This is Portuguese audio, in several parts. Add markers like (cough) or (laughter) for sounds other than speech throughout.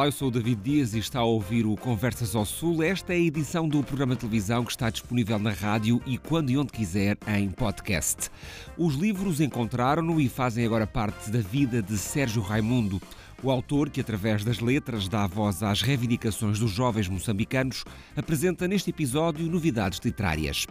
Olá, eu sou o David Dias e está a ouvir o Conversas ao Sul. Esta é a edição do programa de televisão que está disponível na rádio e quando e onde quiser em podcast. Os livros encontraram-no e fazem agora parte da vida de Sérgio Raimundo. O autor, que através das letras dá voz às reivindicações dos jovens moçambicanos, apresenta neste episódio novidades literárias.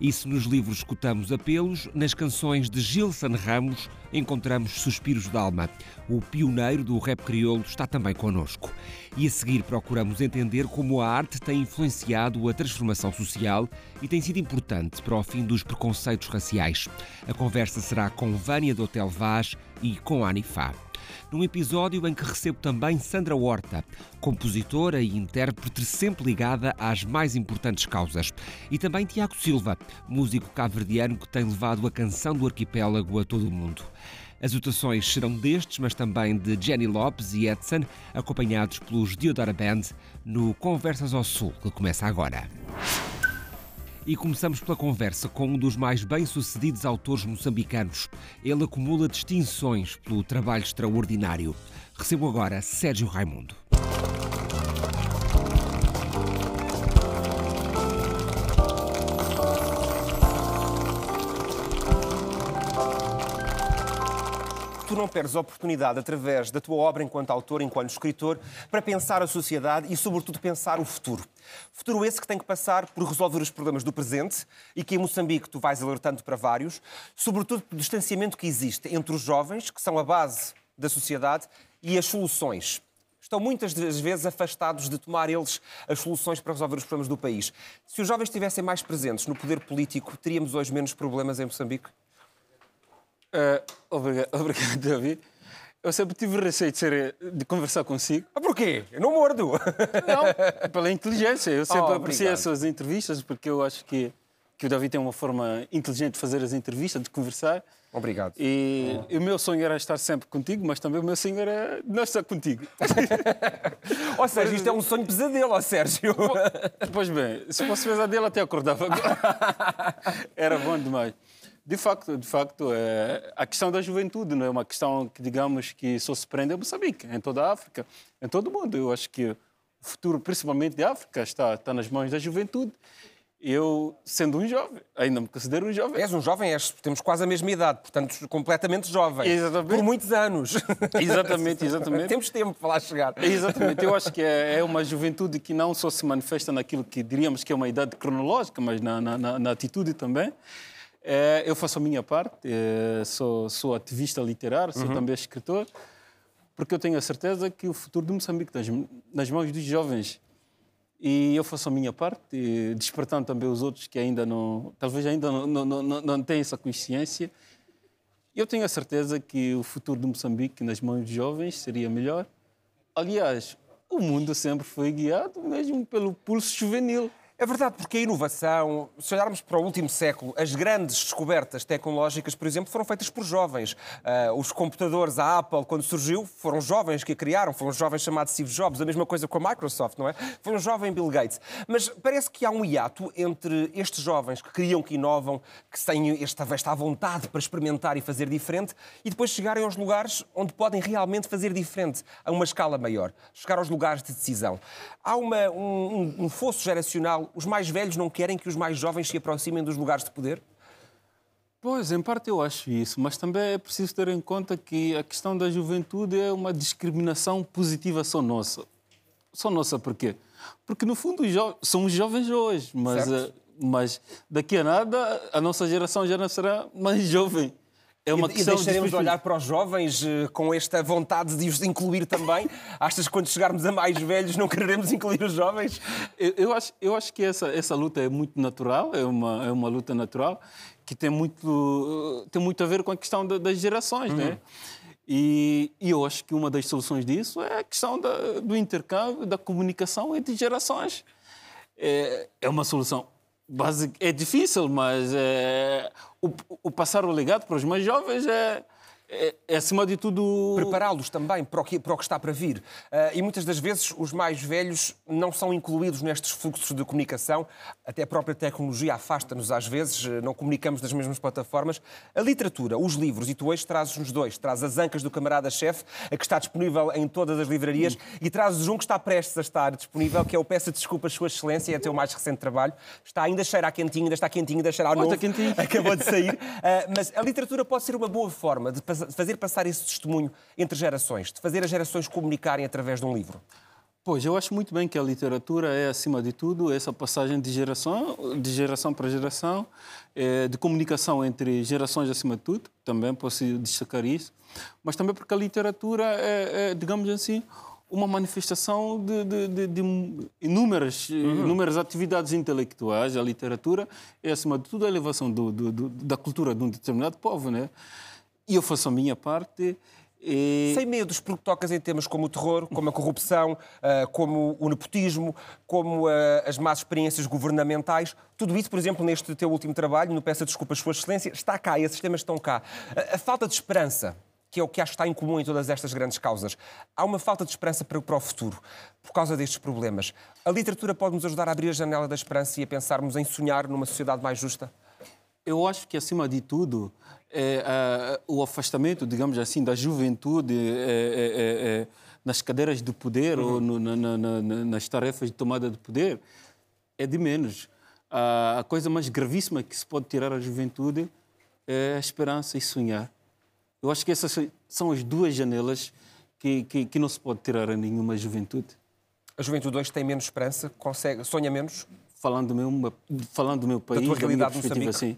E se nos livros escutamos apelos, nas canções de Gilson Ramos encontramos suspiros de alma. O pioneiro do rap crioulo está também connosco. E a seguir procuramos entender como a arte tem influenciado a transformação social e tem sido importante para o fim dos preconceitos raciais. A conversa será com Vânia do Hotel Vaz e com Anifá num episódio em que recebo também Sandra Horta, compositora e intérprete sempre ligada às mais importantes causas, e também Tiago Silva, músico cabo-verdiano que tem levado a canção do arquipélago a todo o mundo. As votações serão destes, mas também de Jenny Lopes e Edson, acompanhados pelos Diodora Band, no Conversas ao Sul, que começa agora. E começamos pela conversa com um dos mais bem-sucedidos autores moçambicanos. Ele acumula distinções pelo trabalho extraordinário. Recebo agora Sérgio Raimundo. Tu não perdes a oportunidade, através da tua obra enquanto autor, enquanto escritor, para pensar a sociedade e, sobretudo, pensar o futuro. Futuro esse que tem que passar por resolver os problemas do presente e que em Moçambique tu vais alertando para vários, sobretudo pelo distanciamento que existe entre os jovens, que são a base da sociedade, e as soluções. Estão muitas das vezes afastados de tomar eles as soluções para resolver os problemas do país. Se os jovens estivessem mais presentes no poder político, teríamos hoje menos problemas em Moçambique? Uh, obrigado, (laughs) obrigado, David. Eu sempre tive receio de, ser, de conversar consigo. Ah, porquê? Eu não mordo. (laughs) Não, pela inteligência. Eu sempre oh, apreciei as suas entrevistas porque eu acho que, que o David tem uma forma inteligente de fazer as entrevistas, de conversar. Obrigado. E, e, o meu sonho era estar sempre contigo, mas também o meu sonho era não estar contigo. (laughs) Ó oh, Sérgio, isto é um sonho pesadelo, ó Sérgio. Pois bem, se fosse pesadelo até acordava agora. Era bom demais. De facto, de facto, é, a questão da juventude não é uma questão que, digamos, que só se prende em Moçambique, em toda a África, em todo o mundo. Eu acho que o futuro, principalmente da África, está, está nas mãos da juventude. Eu, sendo um jovem, ainda me considero um jovem. És um jovem, és, temos quase a mesma idade, portanto, completamente jovem. Exatamente. Por muitos anos. Exatamente, exatamente. (laughs) temos tempo para lá chegar. Exatamente. Eu acho que é, é, uma juventude que não só se manifesta naquilo que diríamos que é uma idade cronológica, mas na, na, na atitude também. É, eu faço a minha parte, é, sou, sou ativista literário, sou uhum. também escritor, porque eu tenho a certeza que o futuro de Moçambique está nas, nas mãos dos jovens. E eu faço a minha parte, despertando também os outros que ainda não, talvez ainda não, não, não, não têm essa consciência. Eu tenho a certeza que o futuro de Moçambique nas mãos dos jovens seria melhor. Aliás, o mundo sempre foi guiado mesmo pelo pulso juvenil. É verdade, porque a inovação, se olharmos para o último século, as grandes descobertas tecnológicas, por exemplo, foram feitas por jovens. Uh, os computadores, a Apple, quando surgiu, foram jovens que a criaram, foram jovens chamados Steve Jobs, a mesma coisa com a Microsoft, não é? Foi um jovem Bill Gates. Mas parece que há um hiato entre estes jovens que criam, que inovam, que têm esta, esta vontade para experimentar e fazer diferente, e depois chegarem aos lugares onde podem realmente fazer diferente, a uma escala maior, chegar aos lugares de decisão. Há uma, um, um fosso geracional os mais velhos não querem que os mais jovens se aproximem dos lugares de poder? Pois, em parte eu acho isso, mas também é preciso ter em conta que a questão da juventude é uma discriminação positiva só nossa. Só nossa porquê? Porque no fundo são os jovens hoje, mas, eh, mas daqui a nada a nossa geração já não será mais (laughs) jovem. É uma e, e deixaremos de olhar para os jovens uh, com esta vontade de os incluir também? (laughs) Achas que quando chegarmos a mais velhos não quereremos incluir os jovens? Eu, eu, acho, eu acho que essa, essa luta é muito natural, é uma, é uma luta natural que tem muito, tem muito a ver com a questão da, das gerações, né? uhum. né? E, e, eu acho que uma das soluções disso é a questão da, do intercâmbio, da comunicação entre gerações. É, é uma solução básica, é difícil, mas é, o, o, passar o legado para os mais jovens é, é, é, acima de tudo. Prepará-los também para o, que, para o que está para vir. Uh, e muitas das vezes os mais velhos não são incluídos nestes fluxos de comunicação, até a própria tecnologia afasta-nos às vezes, eh, não comunicamos das mesmas plataformas. A literatura, os livros, e tu hoje trazes-nos dois: traz as Ancas do Camarada-Chefe, que está disponível em todas as livrarias, hum. e trazes um que está prestes a estar disponível, que é o Peça Desculpas, Sua Excelência, é o teu mais recente trabalho. Está ainda a cheirar quentinho, ainda está quentinho, ainda cheira ao novo. Quentinho. (laughs) Acabou de sair. Uh, mas a literatura pode ser uma boa forma de fazer passar esse testemunho entre gerações, de fazer as gerações comunicarem através de um livro? Pois, eu acho muito bem que a literatura é, acima de tudo, essa passagem de geração, de geração para geração, é, de comunicação entre gerações, acima de tudo, também posso destacar isso, mas também porque a literatura é, é digamos assim, uma manifestação de, de, de, de inúmeras, uhum. inúmeras atividades intelectuais. A literatura é, acima de tudo, a elevação do, do, do, da cultura de um determinado povo, né? E eu faço a minha parte. E... Sem medos, porque tocas em temas como o terror, como a corrupção, ah, como o nepotismo, como ah, as más experiências governamentais. Tudo isso, por exemplo, neste teu último trabalho, no Peça Desculpas, Sua Excelência, está cá, esses temas estão cá. A falta de esperança, que é o que acho que está em comum em todas estas grandes causas. Há uma falta de esperança para, o futuro, por causa destes problemas. A literatura pode nos ajudar a abrir a janela da esperança e a pensarmos em sonhar numa sociedade mais justa? Eu acho que, acima de tudo, é, o afastamento, digamos assim, da juventude é, é, nas cadeiras de poder uhum. ou no, na, na, nas tarefas de tomada de poder é de menos. A, a coisa mais gravíssima que se pode tirar à juventude é a esperança e sonhar. Eu acho que essas são as duas janelas que, que, que não se pode tirar a nenhuma juventude. A juventude hoje tem menos esperança, consegue, sonha menos? Falando do meu, falando do meu país, da, tua realidade da minha perspectiva, sim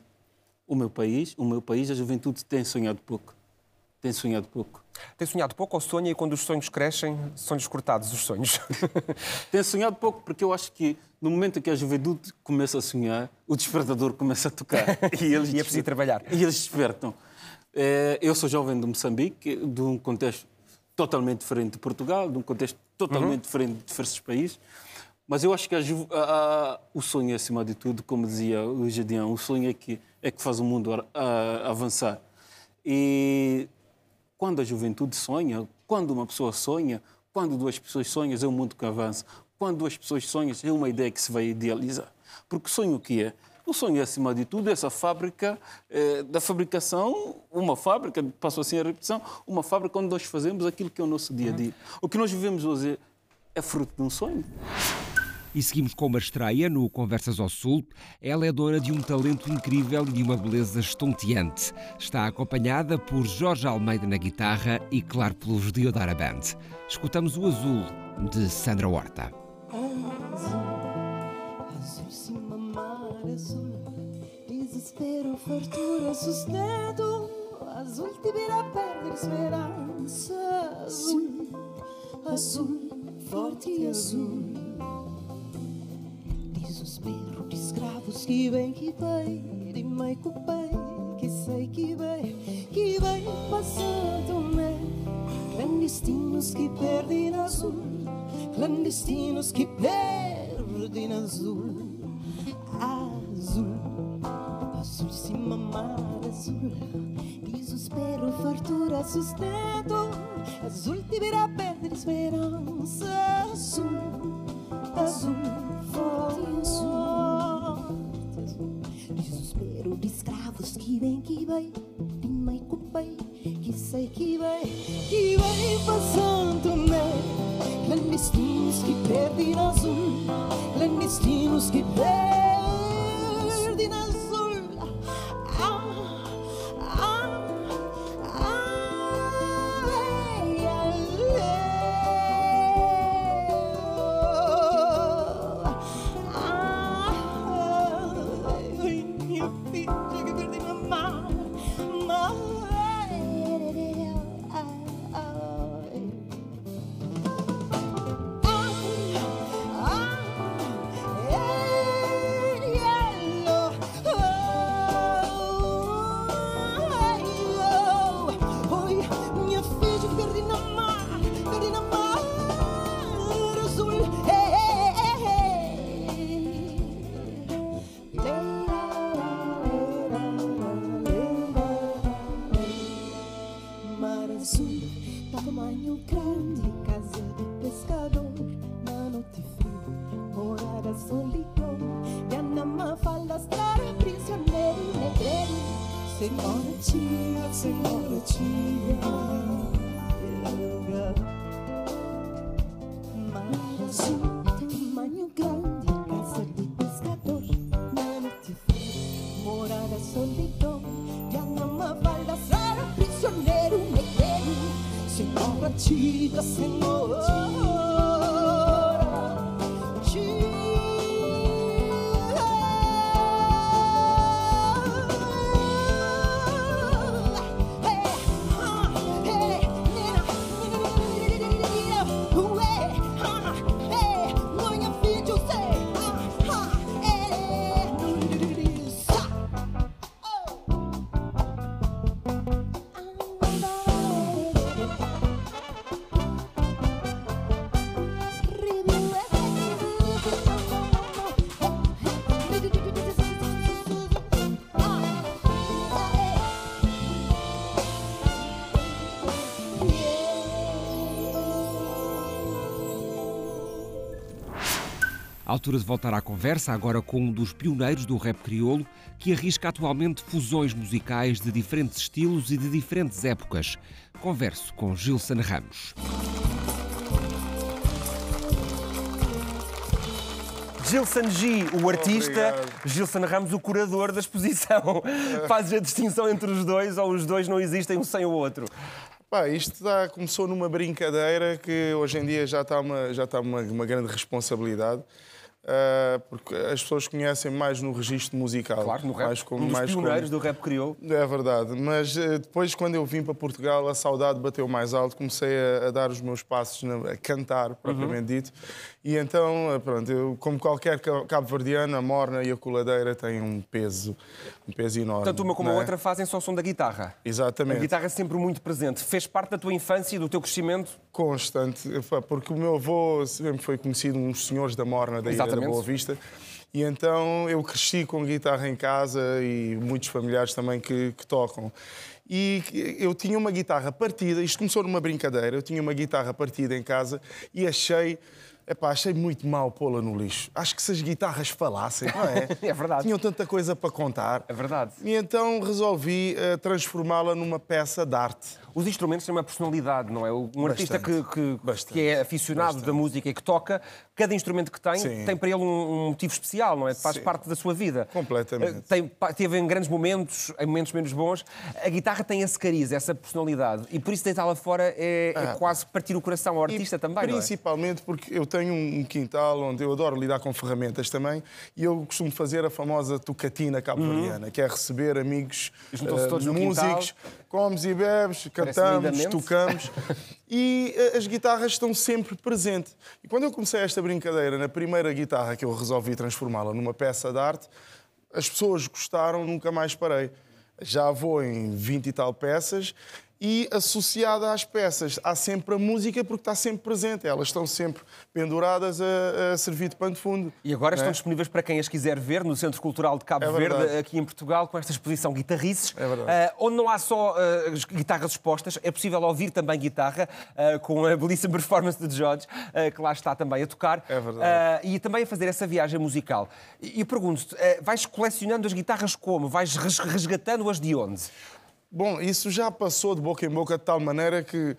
o meu país, o meu país, a juventude tem sonhado pouco. Tem sonhado pouco. Tem sonhado pouco ou sonha e quando os sonhos crescem, são-lhes cortados os sonhos? (laughs) tem sonhado pouco porque eu acho que no momento em que a juventude começa a sonhar, o despertador começa a tocar. (laughs) e, eles e é preciso trabalhar. E eles despertam. É, eu sou jovem de Moçambique, de um contexto totalmente diferente de Portugal, de um contexto totalmente uhum. diferente de diversos países. Mas eu acho que a, a, o sonho, acima de tudo, como dizia o Jadian, o sonho é que, é que faz o mundo a, avançar. E quando a juventude sonha, quando uma pessoa sonha, quando duas pessoas sonham, é o mundo que avança. Quando duas pessoas sonham, é uma ideia que se vai idealizar. Porque sonho o que é? O sonho é, acima de tudo, essa fábrica eh, da fabricação, uma fábrica, passou assim a repetição, uma fábrica onde nós fazemos aquilo que é o nosso dia a dia. O que nós vivemos hoje é fruto de um sonho. E seguimos com uma estreia no Conversas ao Sul. Ela é dona de um talento incrível e de uma beleza estonteante. Está acompanhada por Jorge Almeida na guitarra e, claro, pelos Diodara Band. Escutamos o Azul, de Sandra Horta. Azul, cima, mar, azul, desespero, fartura, sustento. Azul te virá perder esperança. Azul, azul, forte e azul desespero de escravos que vem, que vem, de mãe com pai, que sei que vem, que vem passando, né? Clandestinos que perdem azul, clandestinos que perdem azul, azul, azul cima mar azul, desespero, fartura, sustento, azul te verá perder esperança, azul, azul vem, que vai, de mãe com pai, que tia, altura de voltar à conversa, agora com um dos pioneiros do rap crioulo, que arrisca atualmente fusões musicais de diferentes estilos e de diferentes épocas. Converso com Gilson Ramos. Gilson G, o artista, Obrigado. Gilson Ramos, o curador da exposição. (laughs) Fazes a distinção entre os dois ou os dois não existem um sem o outro? Pá, isto dá- começou numa brincadeira que hoje em dia já está uma, já está uma, uma grande responsabilidade. Ah, porque as pessoas conhecem mais no registro musical. Claro, no rap. Mais como, um dos mais como- pioneiros do rap crioulo. É verdade, mas eh, depois, quando eu vim para Portugal, a saudade bateu mais alto, comecei a, a dar os meus passos, na- a cantar, propriamente dito. E então, eh, pronto, eu, como qualquer ca- cabo-verdiano, a morna e a coladeira têm um peso, um peso enorme. Tanto uma como a é? outra fazem só o som da guitarra. A Exatamente. guitarra é sempre muito presente. Fez parte da tua infância e do teu crescimento? Constante, porque o meu avô sempre foi conhecido uns senhores da morna da Ilha da Exatamente. Boa Vista. E então eu cresci com guitarra em casa e muitos familiares também que, que tocam. E eu tinha uma guitarra partida, isto começou numa brincadeira, eu tinha uma guitarra partida em casa e achei, epá, achei muito mal pô-la no lixo. Acho que se as guitarras falassem, não é? (laughs) É verdade. Tinham tanta coisa para contar. É verdade. E então resolvi eh, transformá-la numa peça de arte. Os instrumentos têm uma personalidade, não é? Um artista que, Bastante. que, Bastante. que é aficionado da música e que toca, cada instrumento que tem Sim. tem para ele um, um motivo especial, não é? Faz Sim. parte da sua vida. Completamente. Eh, Tem, teve em grandes momentos, em momentos menos bons. A guitarra tem esse cariz, essa personalidade. E por isso deitá-la fora é, é Ah. quase partir o coração ao artista E também, não é? Principalmente porque eu tenho um quintal onde eu adoro lidar com ferramentas também e eu costumo fazer a famosa tocatina cabo-verdiana, que é receber amigos no músicos, comes e bebes, cantamos, tocamos (laughs) e eh, as guitarras estão sempre presentes. E quando eu comecei esta brincadeira, na primeira guitarra que eu resolvi transformá-la numa peça de arte, as pessoas gostaram, nunca mais parei. Já vou em 20 e tal peças e associada às peças há sempre a música porque está sempre presente. Elas estão sempre penduradas a, a servir de pano de fundo. E agora estão é? disponíveis para quem as quiser ver no Centro Cultural de Cabo É Verde, verdade. aqui em Portugal, com esta exposição Guitarrices, É eh, onde não há só as guitarras expostas, é possível ouvir também guitarra, eh, com a belíssima performance de George, eh, que lá está também a tocar, É verdade. e também a fazer essa viagem musical. E, e pergunto-te, vais colecionando as guitarras como? Vais res- resgatando-as de onde? Bom, isso já passou de boca em boca de tal maneira que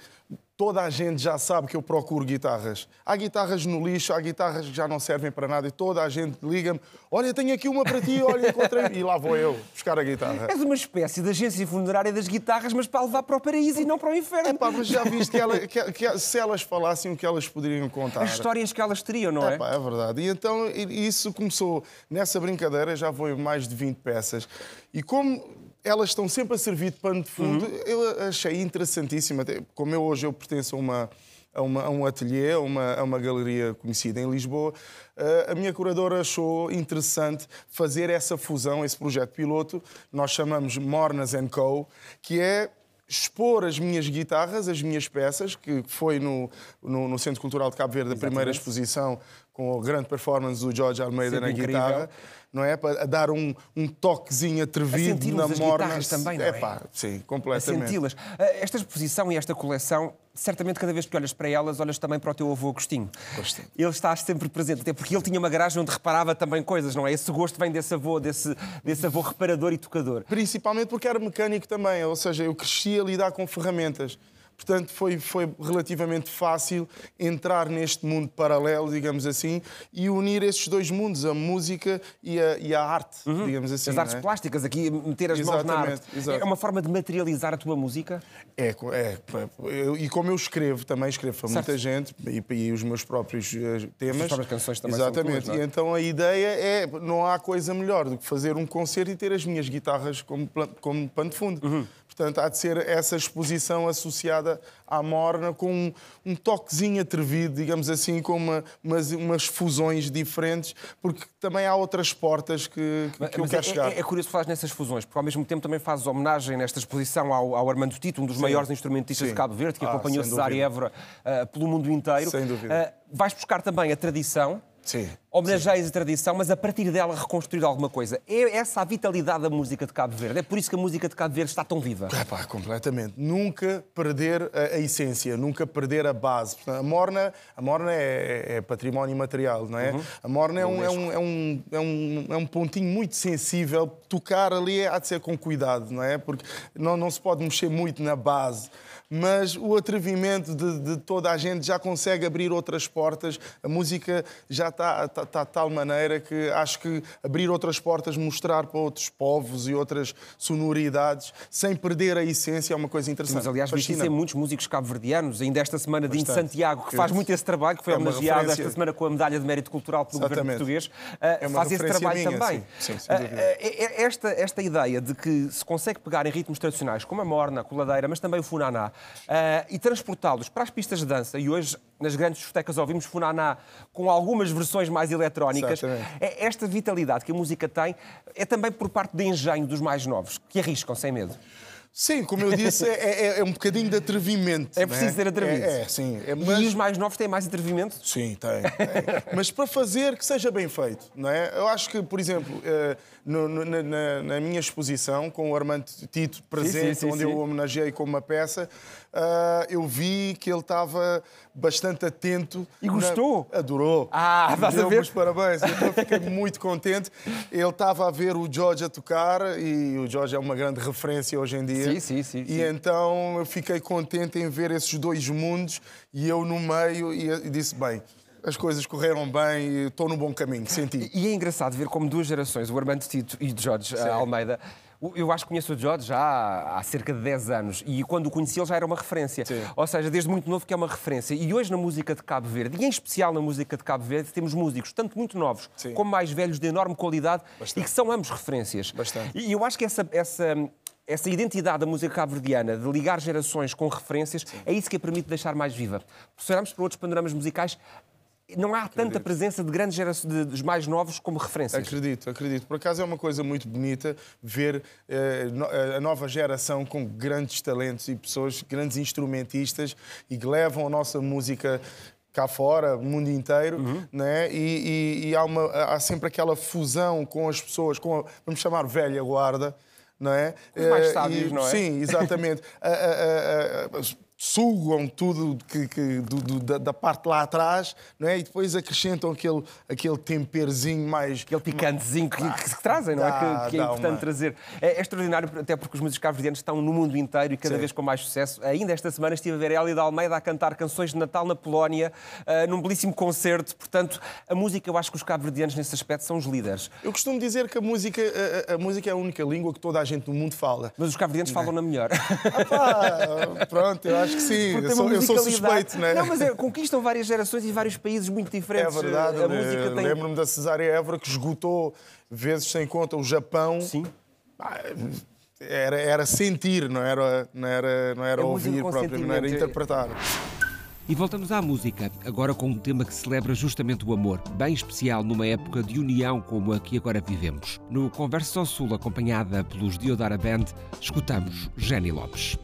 toda a gente já sabe que eu procuro guitarras. Há guitarras no lixo, há guitarras que já não servem para nada e toda a gente liga-me: Olha, tenho aqui uma para ti, olha, encontrei. E lá vou eu buscar a guitarra. És uma espécie de agência funerária das guitarras, mas para levar para o paraíso e não para o inferno. É pá, mas já viste que, ela- que- que se elas falassem o que elas poderiam contar. As histórias que elas teriam, não é? É, pá, é verdade. E então isso começou nessa brincadeira, já em mais de 20 peças. E como elas estão sempre a servir de pano de fundo, eu achei interessantíssimo. Até, como eu hoje eu pertenço a uma. A, uma- a um ateliê, a uma, a uma galeria conhecida em Lisboa, eh, a minha curadora achou interessante fazer essa fusão, esse projeto piloto, nós chamamos Mornas Co., que é expor as minhas guitarras, as minhas peças, que foi no, no, no Centro Cultural de Cabo Verde a primeira exposição com a grande performance do Jorge Almeida Sempre na incrível. guitarra, não é? Para dar um, um toquezinho atrevido sentirmos na as morna. guitarras também, não é? pá, sim, a completamente. senti-las. Ah, Esta exposição e esta coleção, certamente cada vez que olhas para elas, olhas também para o teu avô Agostinho. Agostinho. Ele está sempre presente, até porque ele tinha uma garagem onde reparava também coisas, não é? Esse gosto vem desse avô, desse, desse avô reparador e tocador. Principalmente porque era mecânico também, ou seja, eu cresci a lidar com ferramentas. Portanto, foi, foi relativamente fácil entrar neste mundo paralelo, digamos assim, e unir esses dois mundos, a música e a, e a arte, digamos assim. As artes é? plásticas, aqui meter as mãos na Exatamente, arte. exato. É uma forma de materializar a tua música? É, é, eu- e como eu escrevo, também escrevo para Certo. muita gente e, e os meus próprios eh, temas. As próprias canções também Exatamente. tuas, é? E então a ideia é, não há coisa melhor do que fazer um concerto e ter as minhas guitarras como, como pano de fundo. Uhum. Portanto, há de ser essa exposição associada à morna com um, um toquezinho atrevido, digamos assim, com uma- umas, umas fusões diferentes, porque também há outras portas que, que, que eu Mas quero é, chegar. é, é curioso falar nessas fusões, porque ao mesmo tempo também fazes homenagem nesta exposição ao, ao Armando Tito, um dos maiores instrumentistas Sim. de Cabo Verde, que Ah, acompanhou dúvida. Évora ah, pelo mundo inteiro. Sem dúvida. Ah, vais buscar também a tradição, Sim. homenageias a tradição, mas a partir dela reconstruir alguma coisa. É essa a vitalidade da música de Cabo Verde. É por isso que a música de Cabo Verde está tão viva. É pá, completamente. Nunca perder a, a essência, nunca perder a base. A morna, a morna é, é património imaterial, não é? A morna é um, é, um, é, um, é, um, é um pontinho muito sensível. Tocar ali há de ser com cuidado, não é? Porque não, não se pode mexer muito na base. Mas o atrevimento de, de toda a gente já consegue abrir outras portas. A música já está tá, tá de tal maneira que acho que abrir outras portas, mostrar para outros povos e outras sonoridades, sem perder a essência, é uma coisa interessante. Mas, aliás, viste isso em muitos músicos cabo-verdianos, ainda esta semana de Bastante. Santiago, que faz muito esse trabalho, que foi é homenageado referência. esta semana com a Medalha de Mérito Cultural pelo Governo Exatamente. português, ah, É uma faz esse trabalho minha, também. sim. Sim, dúvida. é- é- esta, esta ideia de que se consegue pegar em ritmos tradicionais, como a morna, a coladeira, mas também o funaná, ah, e transportá-los para as pistas de dança, e hoje nas grandes discotecas ouvimos funaná com algumas versões mais eletrónicas, é esta vitalidade que a música tem é também por parte de engenho dos mais novos, que arriscam sem medo. Sim, como eu disse, é, é- é um bocadinho de atrevimento. É não preciso ser atrevido. É, é, sim. É, E mas- os mais novos têm mais atrevimento? Sim, tem. tem. Mas para fazer que seja bem feito, não é? Eu acho que, por exemplo, eh, no- no- na, na- minha exposição, com o Armando Tito presente, sim, sim, onde sim. eu o homenageei com uma peça, ah, eu vi que ele estava bastante atento. E gostou? Na... Adorou. Ah, estás a ver? parabéns. Então fiquei muito contente. Ele estava a ver o George a tocar e o George é uma grande referência hoje em dia. Sim, sim, sim, E sim. então eu fiquei contente em ver esses dois mundos e eu no meio e, disse, bem, as coisas correram bem e estou no bom caminho, senti. E é engraçado ver como duas gerações, o Armando Tito e o Jorge eh, Almeida, o- eu acho que conheço o Jorge já há, cerca de 10 anos e quando o conheci ele já era uma referência. Sim. Ou seja, desde muito novo que é uma referência. E hoje na música de Cabo Verde, e em especial na música de Cabo Verde, temos músicos tanto muito novos Sim. como mais velhos de enorme qualidade Bastante. e que são ambos referências. Bastante. E eu acho que essa, essa, essa identidade da música cabo-verdiana, de ligar gerações com referências, é isso que a permite deixar mais viva. Se olharmos para outros panoramas musicais, não há tanta presença de grandes gerações, de- dos mais novos como referências. Acredito, acredito. Por acaso é uma coisa muito bonita ver eh, no- a nova geração com grandes talentos e pessoas, grandes instrumentistas e que levam a nossa música cá fora, o mundo inteiro, Uhum. né? e, e- e há, uma- há sempre aquela fusão com as pessoas, com a, vamos chamar velha guarda, não é? Os mais Eh, sábios, e- não é? Sim, exatamente. (laughs) A- a- sugam tudo que, que- do- do- da, da parte lá atrás, não é? E depois acrescentam aquele, aquele temperzinho mais Aquele picantezinho que, que se trazem, não é? Dá- Que, que é importante uma- trazer. É, é extraordinário, até porque os músicos cabo-verdianos estão no mundo inteiro e cada Sim. vez com mais sucesso. Ainda esta semana estive a ver a Elida Almeida a cantar canções de Natal na Polónia, ah, num belíssimo concerto. Portanto, a música, eu acho que os cabo-verdianos nesse aspecto são os líderes. Eu costumo dizer que a música, a, a- a música é a única língua que toda a gente no mundo fala. Mas os cabo-verdianos falam na melhor. Ah, pá, pronto, eu acho que sim. Eu sou, eu sou suspeito, não é? Não, mas é, conquistam várias gerações e vários países muito É diferentes. verdade. A música tem. Lembro-me da Cesária Évora que esgotou vezes sem conta o Japão. Sim. Pá, Era, era sentir, não era, não era, não era É ouvir próprio, não era sentimento. interpretar. E voltamos à música, agora com um tema que celebra justamente o amor, bem especial numa época de união como a que agora vivemos. No Conversas ao Sul, acompanhada pelos Diodara Band, escutamos Jenny Lopes.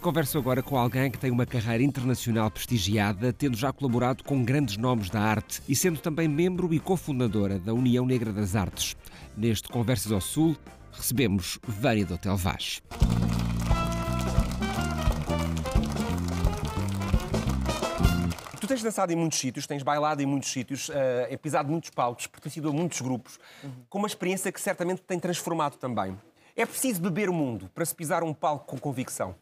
Converso agora com alguém que tem uma carreira internacional prestigiada, tendo já colaborado com grandes nomes da arte e sendo também membro e cofundadora da União Negra das Artes. Neste Conversas ao Sul, recebemos Vânia do Hotel Vaz. Tu tens dançado em muitos sítios, tens bailado em muitos sítios, é pisado muitos palcos, pertencido a muitos grupos, com uma experiência que certamente tem transformado também. É preciso beber o mundo para se pisar um palco com convicção.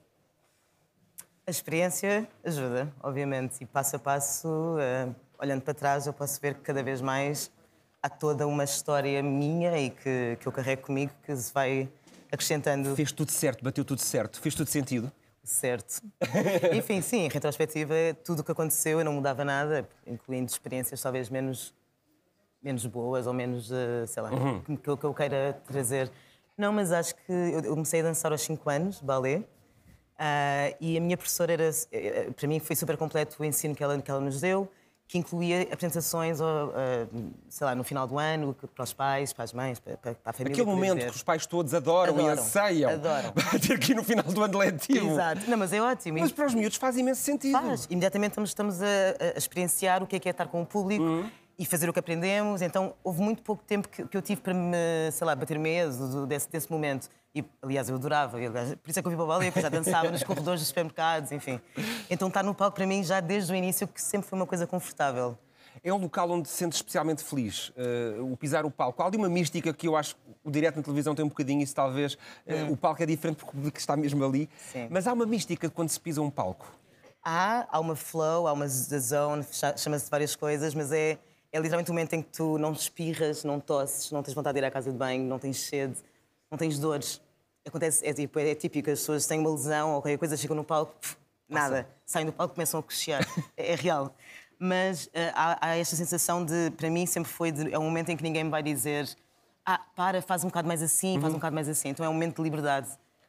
A experiência ajuda, obviamente, e passo a passo, eh, olhando para trás, eu posso ver que cada vez mais há toda uma história minha e que, que eu carrego comigo que se vai acrescentando Fez tudo certo, bateu tudo certo, fez tudo sentido. certo. (laughs) Enfim, sim, em retrospectiva, tudo o que aconteceu eu não mudava nada, incluindo experiências talvez menos, menos boas ou menos, eh, sei lá, que, que eu- que eu queira trazer. Não, mas acho que eu comecei a dançar aos 5 anos, balé. Ah, e a minha professora era, eh, para mim foi super completo o ensino que ela, que ela nos deu, que incluía apresentações, ah, sei lá, no final do ano, para os pais, para as mães, para, para a família. Aquele momento ver. que os pais todos adoram, e Adoram, anseiam. adoram. (laughs) Bater aqui no final do ano letivo. Exato. Não, mas é ótimo. Mas para os miúdos faz imenso sentido. Faz. Imediatamente estamos, estamos a, a- experienciar o que é que é estar com o público Uhum. e fazer o que aprendemos. Então, houve muito pouco tempo que, que eu tive para me, sei lá, bater medo do- desse, desse momento. E, aliás, eu adorava. Aliás, por isso é que eu vi para o balé, porque já dançava nos corredores dos supermercados, enfim. Então, estar no palco, para mim, já desde o início, que sempre foi uma coisa confortável. É um local onde te sentes especialmente feliz, eh, o pisar o palco. Há ali uma mística que eu acho que o direto na televisão tem um bocadinho, isso talvez. eh, O palco é diferente porque o público está mesmo ali. Sim. Mas há uma mística quando se pisa um palco. Há, há uma flow, há uma zone, cha- chama-se várias coisas, mas é, é literalmente o momento em que tu não espirras, não tosses, não tens vontade de ir à casa de banho, não tens sede, não tens dores. Acontece, é, tipo, é típico, as pessoas têm uma lesão ou qualquer coisa, chegam no palco, pff, nada. Saem do palco e começam a cochear. é, é real. Mas eh, há, há esta sensação de, para mim, sempre foi, de, é um momento em que ninguém me vai dizer ah, para, faz um bocado mais assim, faz um bocado mais assim. Então é um momento de liberdade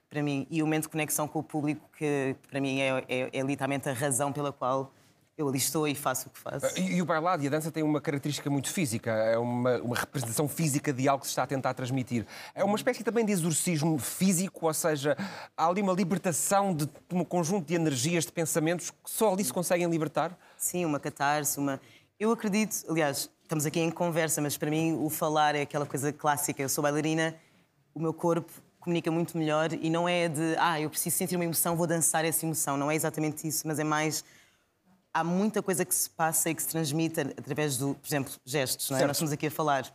para mim e um momento de conexão com o público que, para mim, é, é, é literalmente a razão pela qual eu ali estou e faço o que faço. E, e o bailado e a dança têm uma característica muito física, é uma, uma representação física de algo que se está a tentar transmitir. É uma espécie também de exorcismo físico, ou seja, há ali uma libertação de um conjunto de energias, de pensamentos que só ali se conseguem libertar. Sim, uma catarse, uma. Eu acredito, aliás, estamos aqui em conversa, mas para mim o falar é aquela coisa clássica. Eu sou bailarina, o meu corpo comunica muito melhor e não é de, ah, eu preciso sentir uma emoção, vou dançar essa emoção. Não é exatamente isso, mas é mais. Há muita coisa que se passa e que se transmite através do, por exemplo, gestos, não é? Certo. Nós estamos aqui a falar.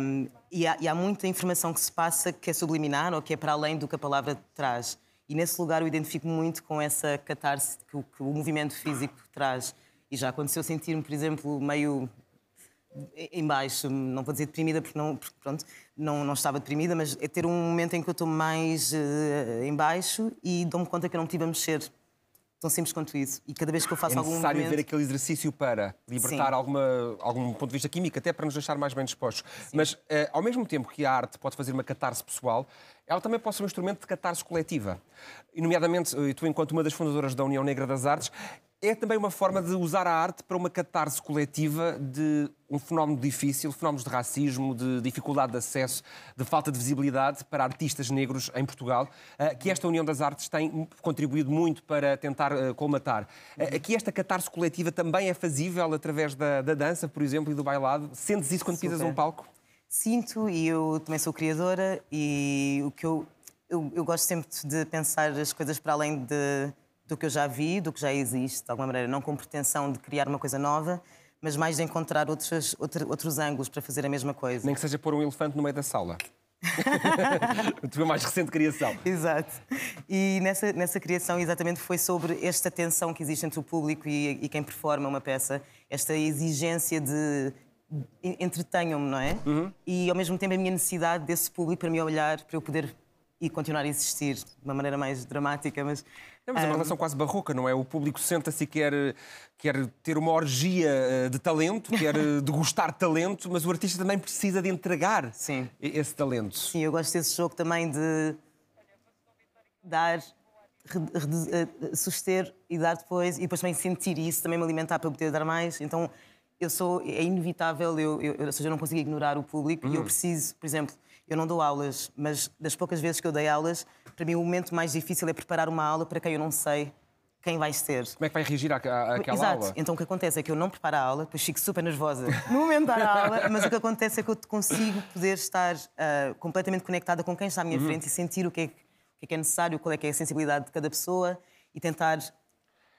Um, e, há, e há muita informação que se passa que é subliminar ou que é para além do que a palavra traz. E nesse lugar eu identifico muito com essa catarse que o, que o movimento físico traz. E já aconteceu sentir-me, por exemplo, meio em baixo, não vou dizer deprimida porque não, porque, pronto, não, não estava deprimida, mas é ter um momento em que eu estou mais eh, em baixo e dou-me conta que eu não me tive a mexer. Tão simples quanto isso. E cada vez que eu faço É algum necessário movimento... ver aquele exercício para libertar Sim. alguma, algum ponto de vista químico, até para nos deixar mais bem dispostos. Mas, eh, ao mesmo tempo que a arte pode fazer uma catarse pessoal, ela também pode ser um instrumento de catarse coletiva. E, nomeadamente, eh, tu, enquanto uma das fundadoras da União Negra das Artes, é também uma forma de usar a arte para uma catarse coletiva de um fenómeno difícil, fenómenos de racismo, de dificuldade de acesso, de falta de visibilidade para artistas negros em Portugal, eh, que esta União das Artes tem contribuído muito para tentar eh, colmatar. Eh, Aqui esta catarse coletiva também é fazível através da, da dança, por exemplo, e do bailado. Sentes isso quando pisas Super. um palco? Sinto e eu também sou criadora e o que eu, eu, eu gosto sempre de pensar as coisas para além de, do que eu já vi, do que já existe, de alguma maneira, não com pretensão de criar uma coisa nova, mas mais de encontrar outros, outro- outros ângulos para fazer a mesma coisa. Nem que seja pôr um elefante no meio da sala. (laughs) a tua mais recente criação. Exato. E nessa, nessa criação, exatamente, foi sobre esta tensão que existe entre o público e, e quem performa uma peça, esta exigência de en- entretenham-me, não é? E ao mesmo tempo a minha necessidade desse público para me olhar, para eu poder e continuar a existir de uma maneira mais dramática, mas. É, mas é uma relação quase barroca, não é? O público senta-se e quer, quer ter uma orgia eh, de talento, quer eh, (laughs) degustar talento, mas o artista também precisa de entregar Sim. esse talento. Sim, eu gosto desse jogo também de dar, eh, suster e dar depois, e depois também sentir isso, também me alimentar para poder dar mais. Então, eu sou, é inevitável, eu, eu, ou seja, eu não consigo ignorar o público e eu preciso, por exemplo, eu não dou aulas, mas das poucas vezes que eu dei aulas, para mim o momento mais difícil é preparar uma aula para quem eu não sei quem vais ser. Como é que vai reagir à, à, àquela Exato. aula? Então o que acontece é que eu não preparo a aula, depois fico super nervosa (laughs) no momento da aula, mas o que acontece é que eu consigo poder estar ah, completamente conectada com quem está à minha frente e sentir o que, é, o que é que é necessário, qual é é a sensibilidade de cada pessoa e tentar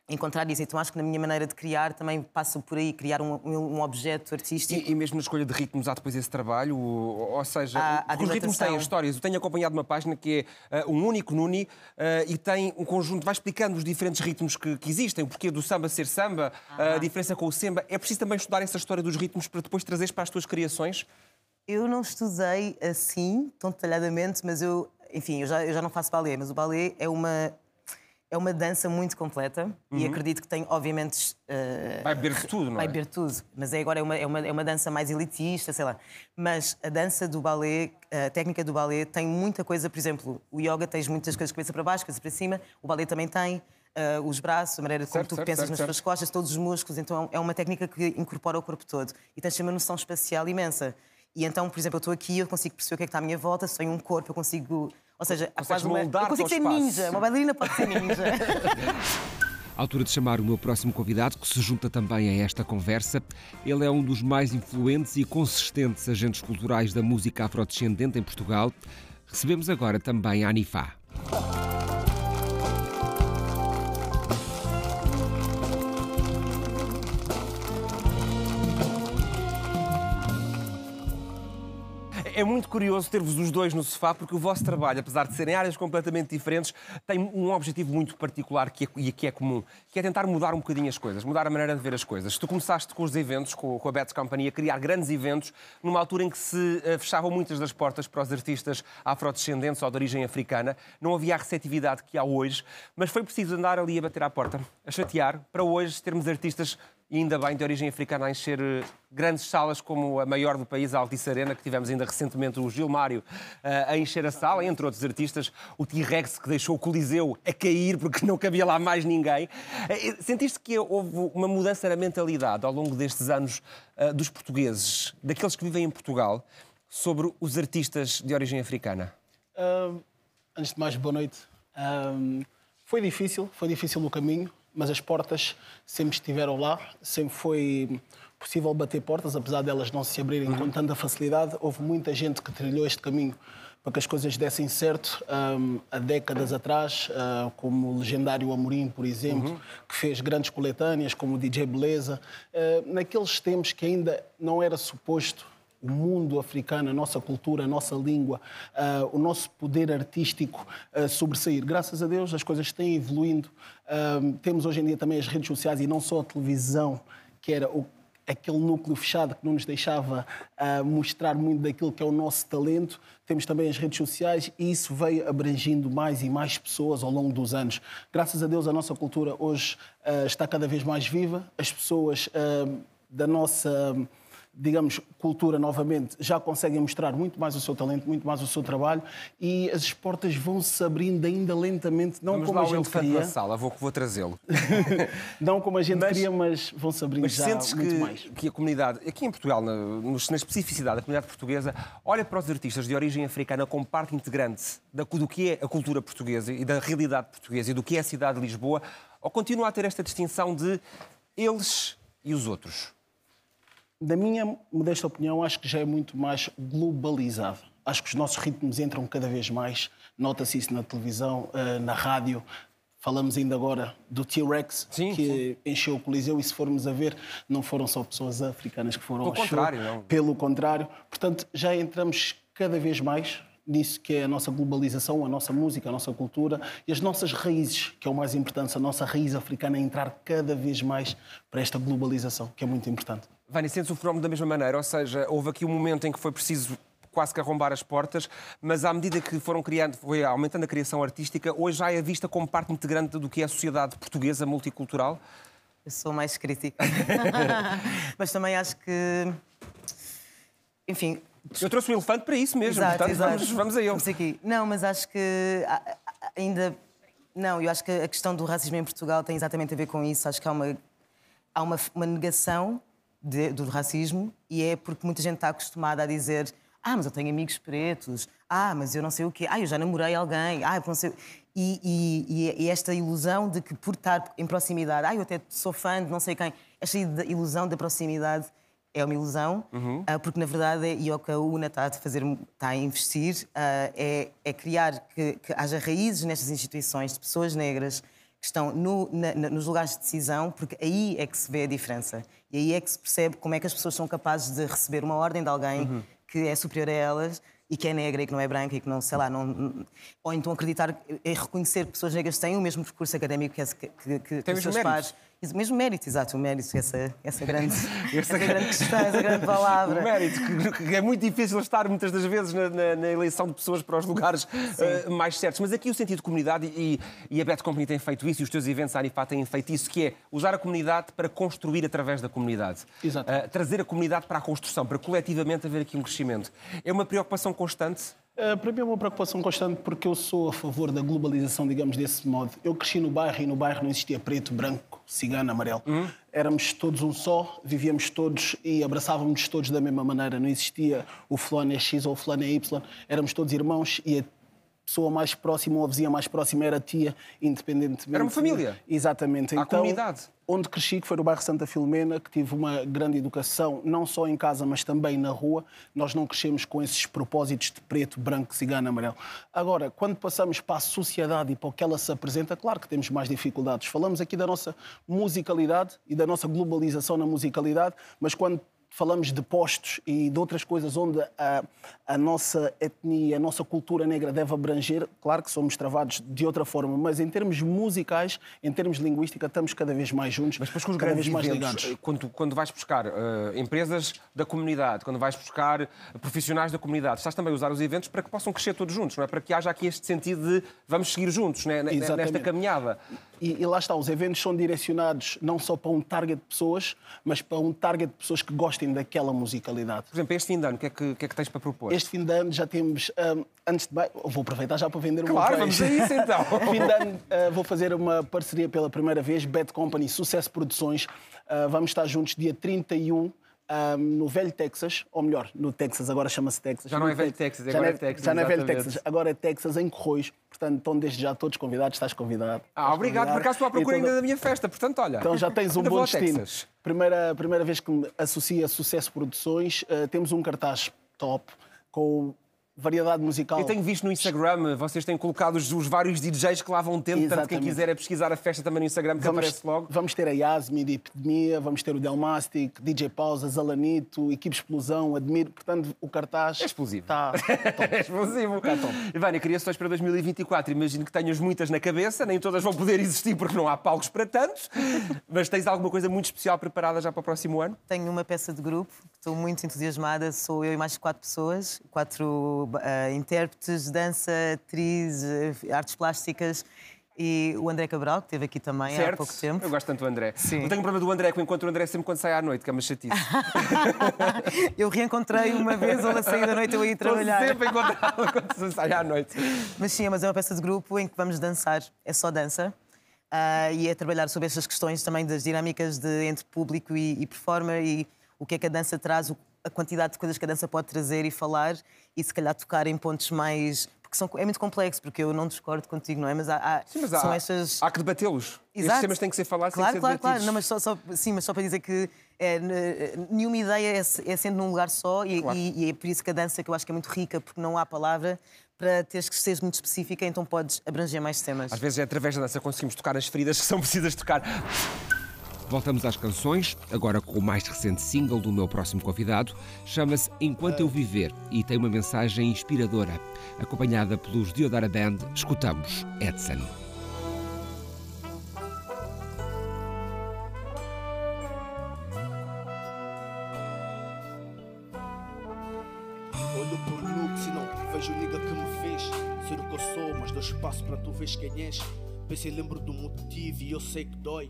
encontrar isso. Então acho que na minha maneira de criar também passo por aí, criar um, um- objeto artístico. E, e mesmo na escolha de ritmos há depois esse trabalho, ou, ou seja, Há- há os ritmos têm histórias. Eu tenho acompanhado uma página que é uh, um único Nuni uh, e tem um conjunto, vai explicando os diferentes ritmos que, que existem, o porquê do samba ser samba, a diferença com o semba. É preciso também estudar essa história dos ritmos para depois trazeres para as tuas criações. Eu não estudei assim, tão detalhadamente, mas eu, enfim, eu já, eu já não faço balé, mas o balé é uma, é uma dança muito completa e acredito que tem, obviamente. eh, Vai beber de tudo, não vai é? beber tudo. Mas é agora é uma, é, uma, é uma dança mais elitista, sei lá. Mas a dança do balé, a técnica do balé, tem muita coisa. Por exemplo, o yoga tens muitas coisas cabeça para baixo, cabeça para cima. O balé também tem. eh, os braços, a maneira como Certo, tu certo, pensas certo, nas tuas costas, todos os músculos. Então é uma técnica que incorpora o corpo todo. E tens uma noção espacial imensa. E então, por exemplo, eu estou aqui, eu consigo perceber o que é que está à minha volta, se tenho um corpo, eu consigo. Ou seja, há quase uma... eu consigo ao ser espaço. ninja. Uma bailarina pode ser ninja. (laughs) À altura de chamar o meu próximo convidado, que se junta também a esta conversa. Ele é um dos mais influentes e consistentes agentes culturais da música afrodescendente em Portugal. Recebemos agora também a Anifá. É muito curioso ter-vos os dois no sofá, porque o vosso trabalho, apesar de serem áreas completamente diferentes, tem um objetivo muito particular que é, e que é comum, que é tentar mudar um bocadinho as coisas, mudar a maneira de ver as coisas. Tu começaste com os eventos, com, com a Betts Company, a criar grandes eventos, numa altura em que se eh, fechavam muitas das portas para os artistas afrodescendentes ou de origem africana. Não havia a receptividade que há hoje, mas foi preciso andar ali a bater à porta, a chatear, para hoje termos artistas e ainda bem, de origem africana, a encher eh, grandes salas como a maior do país, a Altice Arena, que tivemos ainda recentemente o Gilmário eh, a encher a sala, entre outros artistas, o T-Rex que deixou o Coliseu a cair porque não cabia lá mais ninguém. Eh, Sentiste que houve uma mudança na mentalidade ao longo destes anos dos portugueses, daqueles que vivem em Portugal, sobre os artistas de origem africana? Ahm, antes de mais, boa noite. Ahm, foi difícil, foi difícil o caminho, mas as portas sempre estiveram lá, sempre foi possível bater portas, apesar delas não se abrirem com tanta facilidade. Houve muita gente que trilhou este caminho para que as coisas dessem certo ahm, há décadas atrás, ah, como o legendário Amorim, por exemplo, que fez grandes coletâneas, como o DJ Beleza. Ah, naqueles tempos que ainda não era suposto o mundo africano, a nossa cultura, a nossa língua, ah, o nosso poder artístico ah, sobressair. Graças a Deus as coisas têm evoluindo. Temos hoje em dia também as redes sociais e não só a televisão, que era o aquele núcleo fechado que não nos deixava ah, mostrar muito daquilo que é o nosso talento. Temos também as redes sociais e isso veio abrangindo mais e mais pessoas ao longo dos anos. Graças a Deus a nossa cultura hoje ah, está cada vez mais viva. As pessoas ah, da nossa digamos, cultura novamente, já conseguem mostrar muito mais o seu talento, muito mais o seu trabalho e as portas vão se abrindo ainda lentamente, não Vamos como lá a gente queria, na sala, vou, vou trazê-lo. (laughs) não como a gente Mas- queria, mas vão se abrindo Mas já sentes muito que, mais. que a comunidade, aqui em Portugal, na, na especificidade da comunidade portuguesa, olha para os artistas de origem africana como parte integrante da, do que é a cultura portuguesa e da realidade portuguesa e do que é a cidade de Lisboa, ou continua a ter esta distinção de eles e os outros? Da minha modesta opinião, acho que já é muito mais globalizado. Acho que os nossos ritmos entram cada vez mais. Nota-se isso na televisão, eh, na rádio. Falamos ainda agora do T-Rex, Sim, que encheu o Coliseu, e se formos a ver, não foram só pessoas africanas que foram Pelo ao show. contrário, não. Pelo contrário. Portanto, já entramos cada vez mais nisso que é a nossa globalização, a nossa música, a nossa cultura e as nossas raízes, que é o mais importante, a nossa raiz africana entrar cada vez mais para esta globalização, que é muito importante. Vânia, sentes o fenómeno da mesma maneira? Ou seja, houve aqui um momento em que foi preciso quase que arrombar as portas, mas à medida que foram criando, foi aumentando a criação artística, hoje já é vista como parte integrante do que é a sociedade portuguesa multicultural? Eu sou mais crítica. (laughs) Mas também acho que. Enfim. Eu trouxe o elefante para isso mesmo, exato, portanto exato. Vamos, vamos a ele. Vamos aqui. Não, mas acho que ainda. Não, eu acho que a questão do racismo em Portugal tem exatamente a ver com isso. Acho que há uma, há uma, uma negação de- do racismo e é porque muita gente está acostumada a dizer ah, mas eu tenho amigos pretos, ah, mas eu não sei o quê, ah, eu já namorei alguém, ah, eu não sei... E, e- e esta ilusão de que por estar em proximidade, ah, eu até sou fã de não sei quem, esta ilusão da proximidade é uma ilusão, ah, porque na verdade é, e o que a UNA está a, fazer, está a investir ah, é, é criar que, que haja raízes nestas instituições de pessoas negras que estão no- na- nos lugares de decisão, porque aí é que se vê a diferença. E aí é que se percebe como é que as pessoas são capazes de receber uma ordem de alguém que é superior a elas e que é negra e que não é branca e que não, sei lá, não... Ou então acreditar, é reconhecer que pessoas negras têm o mesmo percurso académico que, que, que, que os seus mérito. pares. Isso, Mesmo mérito, exato, o mérito, essa, essa, grande, (laughs) essa grande questão, essa grande (laughs) palavra. O mérito, que- que é muito difícil estar muitas das vezes na, na- na eleição de pessoas para os lugares eh, mais certos. Mas aqui o sentido de comunidade, e, e a Bad Company tem feito isso, e os teus eventos, a Anifá, têm feito isso, que é usar a comunidade para construir através da comunidade. Exato. Eh, trazer a comunidade para a construção, para coletivamente haver aqui um crescimento. É uma preocupação constante. Uh, para mim é uma preocupação constante porque eu sou a favor da globalização, digamos, desse modo. Eu cresci no bairro e no bairro não existia preto, branco, cigano, amarelo. Éramos todos um só, vivíamos todos e abraçávamos todos da mesma maneira. Não existia o fulano é X ou o fulano é Y. Éramos todos irmãos e a pessoa mais próxima ou a vizinha mais próxima era a tia, independentemente. Era uma família. Exatamente. Há então, comunidade. Onde cresci, que foi no bairro Santa Filomena, que tive uma grande educação, não só em casa, mas também na rua. Nós não crescemos com esses propósitos de preto, branco, cigano, amarelo. Agora, quando passamos para a sociedade e para o que ela se apresenta, claro que temos mais dificuldades. Falamos aqui da nossa musicalidade e da nossa globalização na musicalidade, mas quando falamos de postos e de outras coisas onde a, a nossa etnia, a nossa cultura negra deve abranger, claro que somos travados de outra forma, mas em termos musicais, em termos de linguística, estamos cada vez mais juntos, Mas depois com os cada vez mais ligados. eh, quando, quando vais buscar eh, empresas da comunidade, quando vais buscar profissionais da comunidade, estás também a usar os eventos para que possam crescer todos juntos, não é? Para que haja aqui este sentido de vamos seguir juntos né? ne- ne- nesta caminhada. E, e lá está, os eventos são direcionados não só para um target de pessoas, mas para um target de pessoas que gostem daquela musicalidade. Por exemplo, este fim de ano, o que é que, que, é que tens para propor? Este fim de ano já temos, hum, antes de mais, vou aproveitar já para vender o Claro, vamos a isso então. (laughs) fim de ano uh, vou fazer uma parceria pela primeira vez, Bad Company, Sucesso Produções. Uh, vamos estar juntos dia 31 um, no Velho Texas, ou melhor, no Texas, agora chama-se Texas. Já não é Velho Tex- Texas, já agora não é Texas, Já não é Velho. Texas, agora é Texas em Corroios. Portanto, estão desde já todos convidados, estás convidado. Ah, Estás obrigado. Por convidado. acaso estou à procura E toda- ainda da minha festa, portanto, olha. então já tens um bom destino. Texas. Primeira, primeira vez que me associa a Sucesso Produções, eh, temos um cartaz top com variedade musical. Eu tenho visto no Instagram, vocês têm colocado os, os vários DJs que lá vão tendo, portanto, quem Exatamente. quiser é pesquisar a festa também no Instagram, que aparece logo. vamos ter a Yasmi de Epidemia, vamos ter o Delmastic, DJ Pausa, Zalanito, Equipe Explosão, Admiro. Portanto, o cartaz É explosivo. (laughs) está É explosivo. Vânia, criações para 2024. Imagino que tenhas muitas na cabeça, nem todas vão poder existir porque não há palcos para tantos. (laughs) Mas tens alguma coisa muito especial preparada já para o próximo ano? Tenho uma peça de grupo, estou muito entusiasmada. Sou eu e mais quatro pessoas, quatro ah, intérpretes, dança, atriz, eh, artes plásticas e o André Cabral, que esteve aqui também há pouco tempo. Eu gosto tanto do André. Sim. Eu tenho um problema do André, que eu encontro o André sempre quando sai à noite, que é uma chatice. (laughs) Eu reencontrei uma vez ele a sair da noite eu ia Estou trabalhar. sempre a encontrá-lo quando sai à noite. Mas sim, mas é uma peça de grupo em que vamos dançar, é só dança. ah, e é trabalhar sobre estas questões também das dinâmicas de, entre público e, e performer e o que é que a dança traz, a quantidade de coisas que a dança pode trazer e falar e se calhar tocar em pontos mais. Porque são, é muito complexo, porque eu não discordo contigo, não é? Mas há, há- Sim, mas são há, estas. há que debatê-los. Estes Exato. temas têm que ser falados, claro, têm que ser claro, claro. debatidos. Não, mas só, só- sim, mas só para dizer que é, nenhuma ideia é, é sendo num lugar só e, Claro. e- e é por isso que a dança que eu acho que é muito rica, porque não há palavra para teres que ser muito específica, então podes abranger mais temas. Às vezes é através da dança que conseguimos tocar as feridas que são precisas tocar. Voltamos às canções, agora com o mais recente single do meu próximo convidado. Chama-se Enquanto Eu Viver e tem uma mensagem inspiradora. Acompanhada pelos Diodara Band, escutamos Edson. Olho por look, se não vejo nigga que me fez Ser o que eu sou, mas dou espaço para tu veres quem és Pensei, lembro do motivo e eu sei que dói